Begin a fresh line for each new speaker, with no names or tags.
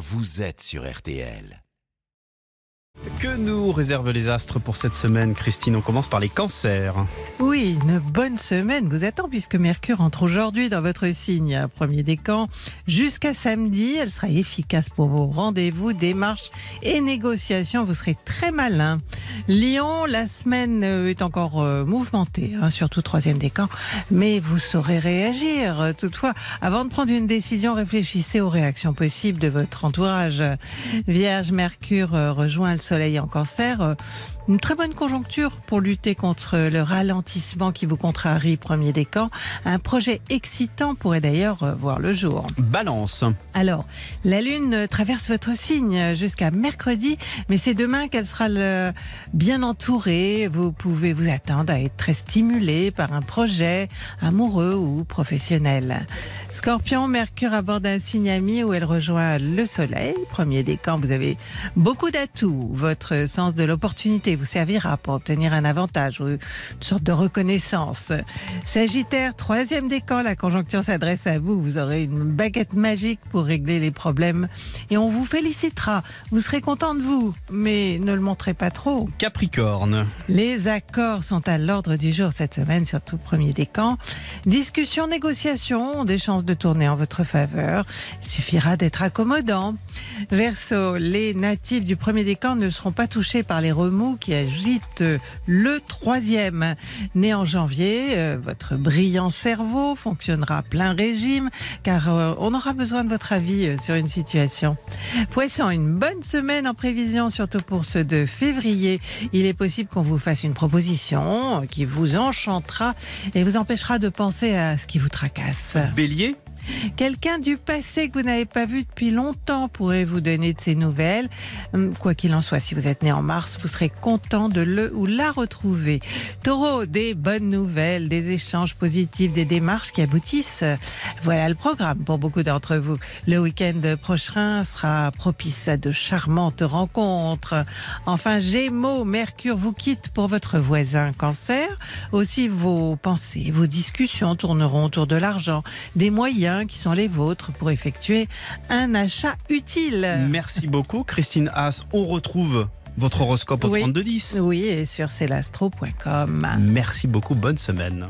vous êtes sur RTL.
Que nous réservent les astres pour cette semaine, Christine On commence par les cancers.
Oui, une bonne semaine vous attend puisque Mercure entre aujourd'hui dans votre signe, premier décan. Jusqu'à samedi, elle sera efficace pour vos rendez-vous, démarches et négociations. Vous serez très malin. Lion, la semaine euh, est encore euh, mouvementée, hein, surtout troisième décan, mais vous saurez réagir. Toutefois, avant de prendre une décision, réfléchissez aux réactions possibles de votre entourage. Vierge, Mercure euh, rejoint le Soleil en Cancer. euh, Une très bonne conjoncture pour lutter contre le ralentissement qui vous contrarie, premier décan. Un projet excitant pourrait d'ailleurs euh, voir le jour.
Balance.
Alors, la Lune traverse votre signe jusqu'à mercredi, mais c'est demain qu'elle sera le- bien entourée. Vous pouvez vous attendre à être très stimulé par un projet amoureux ou professionnel. Scorpion, Mercure aborde un signe ami où elle rejoint le Soleil. Premier décan, vous avez beaucoup d'atouts. Votre sens de l'opportunité vous servira pour obtenir un avantage ou une sorte de reconnaissance. Sagittaire, troisième décan, la conjoncture s'adresse à vous. Vous aurez une baguette magique pour régler les problèmes et on vous félicitera. Vous serez content de vous, mais ne le montrez pas trop.
Capricorne.
Les accords sont à l'ordre du jour cette semaine, surtout le premier décan. Discussion, négociation des chances de tourner en votre faveur. Il suffira d'être accommodant. Verseau, les natifs du premier décan ne seront pas touchés par les remous qui agitent le troisième. Né en janvier, euh, votre brillant cerveau fonctionnera à plein régime car euh, on aura besoin de votre avis euh, sur une situation. Poisson, une bonne semaine en prévision, surtout pour ceux de février. Il est possible qu'on vous fasse une proposition qui vous enchantera et vous empêchera de penser à ce qui vous tracasse.
Bélier?
Quelqu'un du passé que vous n'avez pas vu depuis longtemps pourrait vous donner de ses nouvelles. Hum, Quoi qu'il en soit, si vous êtes né en mars, vous serez content de le ou la retrouver. Taureau, des bonnes nouvelles, des échanges positifs, des démarches qui aboutissent. Voilà le programme pour beaucoup d'entre vous. Le week-end prochain sera propice à de charmantes rencontres. Enfin, Gémeaux, Mercure vous quitte pour votre voisin Cancer. Aussi, vos pensées, vos discussions tourneront autour de l'argent, des moyens qui sont les vôtres pour effectuer un achat utile.
Merci beaucoup, Christine Haas. On retrouve votre horoscope au
Oui.
3210.
Oui, et sur celastro.com.
Merci beaucoup. Bonne semaine.